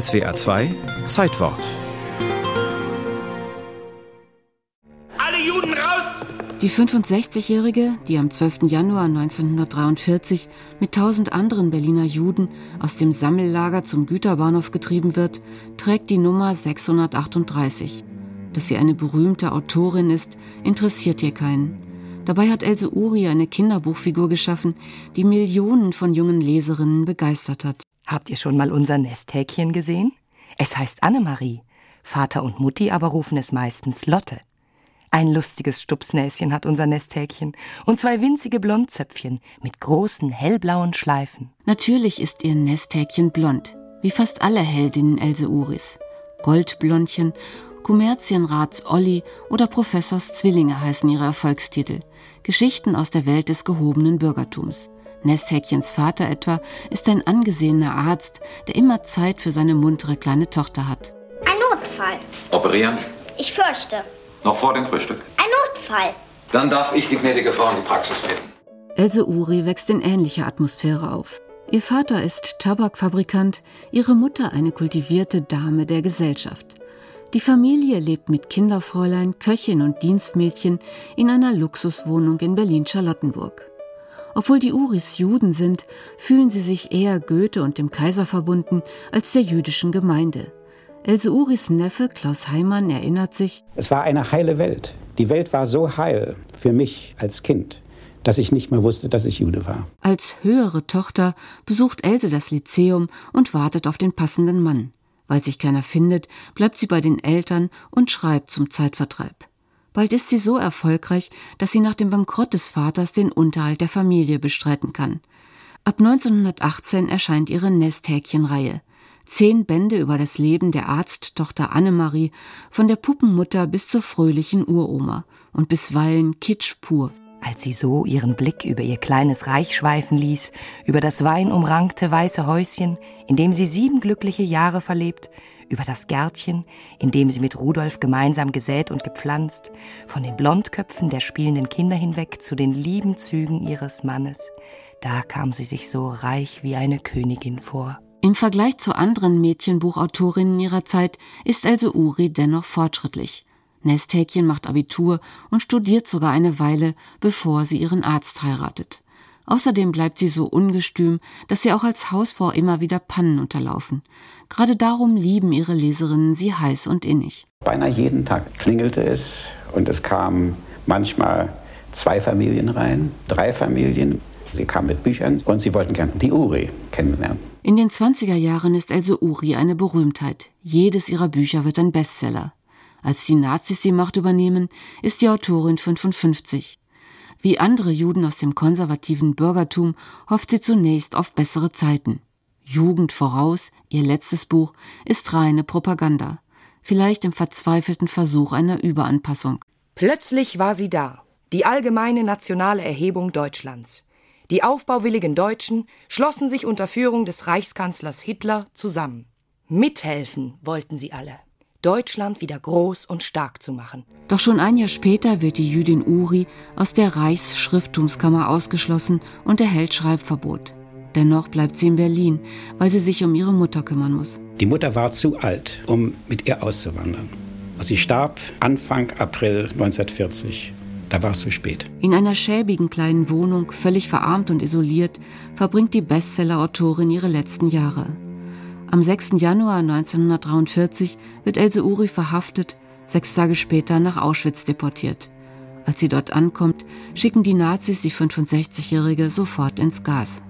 SWA 2 Zeitwort. Alle Juden raus! Die 65-Jährige, die am 12. Januar 1943 mit tausend anderen Berliner Juden aus dem Sammellager zum Güterbahnhof getrieben wird, trägt die Nummer 638. Dass sie eine berühmte Autorin ist, interessiert hier keinen. Dabei hat Else Uri eine Kinderbuchfigur geschaffen, die Millionen von jungen Leserinnen begeistert hat. Habt ihr schon mal unser Nesthäkchen gesehen? Es heißt Annemarie. Vater und Mutti aber rufen es meistens Lotte. Ein lustiges Stupsnäschen hat unser Nesthäkchen und zwei winzige Blondzöpfchen mit großen hellblauen Schleifen. Natürlich ist ihr Nesthäkchen blond, wie fast alle Heldinnen Else Uris. Goldblondchen, Kommerzienrats Olli oder Professors Zwillinge heißen ihre Erfolgstitel. Geschichten aus der Welt des gehobenen Bürgertums. Nesthäkchens Vater etwa ist ein angesehener Arzt, der immer Zeit für seine muntere kleine Tochter hat. Ein Notfall. Operieren? Ich fürchte. Noch vor dem Frühstück? Ein Notfall. Dann darf ich die gnädige Frau in die Praxis bitten. Else Uri wächst in ähnlicher Atmosphäre auf. Ihr Vater ist Tabakfabrikant, ihre Mutter eine kultivierte Dame der Gesellschaft. Die Familie lebt mit Kinderfräulein, Köchin und Dienstmädchen in einer Luxuswohnung in Berlin-Charlottenburg. Obwohl die Uris Juden sind, fühlen sie sich eher Goethe und dem Kaiser verbunden als der jüdischen Gemeinde. Else Uris Neffe Klaus Heimann erinnert sich, es war eine heile Welt. Die Welt war so heil für mich als Kind, dass ich nicht mehr wusste, dass ich Jude war. Als höhere Tochter besucht Else das Lyzeum und wartet auf den passenden Mann. Weil sich keiner findet, bleibt sie bei den Eltern und schreibt zum Zeitvertreib. Bald ist sie so erfolgreich, dass sie nach dem Bankrott des Vaters den Unterhalt der Familie bestreiten kann. Ab 1918 erscheint ihre Nesthäkchenreihe. Zehn Bände über das Leben der Arzttochter Annemarie, von der Puppenmutter bis zur fröhlichen Uroma und bisweilen Kitsch pur. Als sie so ihren Blick über ihr kleines Reich schweifen ließ, über das weinumrankte weiße Häuschen, in dem sie sieben glückliche Jahre verlebt, über das Gärtchen, in dem sie mit Rudolf gemeinsam gesät und gepflanzt, von den Blondköpfen der spielenden Kinder hinweg zu den lieben Zügen ihres Mannes, da kam sie sich so reich wie eine Königin vor. Im Vergleich zu anderen Mädchenbuchautorinnen ihrer Zeit ist also Uri dennoch fortschrittlich. Nesthäkchen macht Abitur und studiert sogar eine Weile, bevor sie ihren Arzt heiratet. Außerdem bleibt sie so ungestüm, dass sie auch als Hausfrau immer wieder Pannen unterlaufen. Gerade darum lieben ihre Leserinnen sie heiß und innig. Beinahe jeden Tag klingelte es und es kamen manchmal zwei Familien rein, drei Familien. Sie kamen mit Büchern und sie wollten gerne die Uri kennenlernen. In den 20er Jahren ist also Uri eine Berühmtheit. Jedes ihrer Bücher wird ein Bestseller. Als die Nazis die Macht übernehmen, ist die Autorin 55. Wie andere Juden aus dem konservativen Bürgertum hofft sie zunächst auf bessere Zeiten. Jugend voraus, ihr letztes Buch, ist reine Propaganda, vielleicht im verzweifelten Versuch einer Überanpassung. Plötzlich war sie da, die allgemeine nationale Erhebung Deutschlands. Die aufbauwilligen Deutschen schlossen sich unter Führung des Reichskanzlers Hitler zusammen. Mithelfen wollten sie alle. Deutschland wieder groß und stark zu machen. Doch schon ein Jahr später wird die Jüdin Uri aus der Reichsschrifttumskammer ausgeschlossen und erhält Schreibverbot. Dennoch bleibt sie in Berlin, weil sie sich um ihre Mutter kümmern muss. Die Mutter war zu alt, um mit ihr auszuwandern. Sie starb Anfang April 1940. Da war es zu spät. In einer schäbigen kleinen Wohnung, völlig verarmt und isoliert, verbringt die Bestseller-Autorin ihre letzten Jahre. Am 6. Januar 1943 wird Else Uri verhaftet, sechs Tage später nach Auschwitz deportiert. Als sie dort ankommt, schicken die Nazis die 65-Jährige sofort ins Gas.